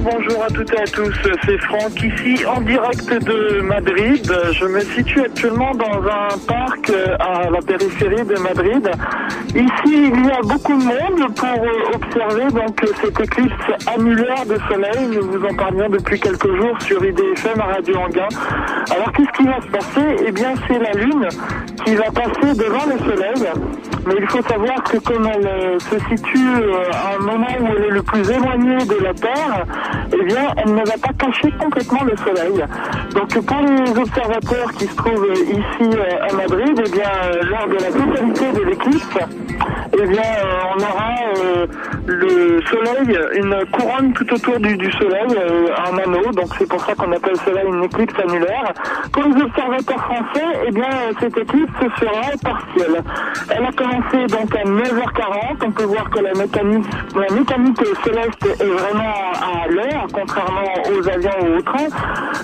bonjour à toutes et à tous, c'est Franck ici en direct de Madrid. Je me situe actuellement dans un parc à la périphérie de Madrid. Ici, il y a beaucoup de monde pour euh, observer donc cette éclipse annulaire de soleil. Nous vous en parlions depuis quelques jours sur IDFM à Radio Anguin. Alors qu'est-ce qui va se passer? Eh bien, c'est la Lune qui va passer devant le soleil. Mais il faut savoir que comme elle euh, se situe à un moment où elle est le plus éloignée de la Terre, eh bien, elle ne va pas cacher complètement le soleil. Donc, pour les observateurs qui se trouvent ici euh, à Madrid, eh bien, euh, lors de la totalité de l'éclipse, eh bien, euh, on aura le soleil, une couronne tout autour du, soleil, un anneau. Donc, c'est pour ça qu'on appelle cela une éclipse annulaire. Pour les observateurs français, eh bien, cette éclipse sera partielle. Elle a commencé donc à 9h40. On peut voir que la mécanique, céleste est vraiment à l'heure, contrairement aux avions ou aux trains.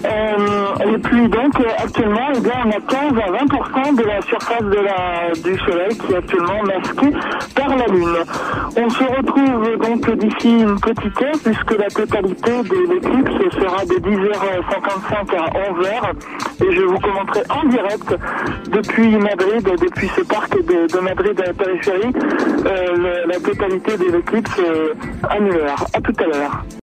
Euh, et puis donc actuellement, eh bien, on a 15 à 20% de la surface du Soleil qui est actuellement masquée par la Lune. On se retrouve donc d'ici une petite heure puisque la totalité de l'éclipse sera de 10h55 à 11h et je vous commenterai en direct depuis Madrid, depuis ce parc de, Madrid à la périphérie, euh, la totalité de l'éclipse euh, annulaire. À tout à l'heure.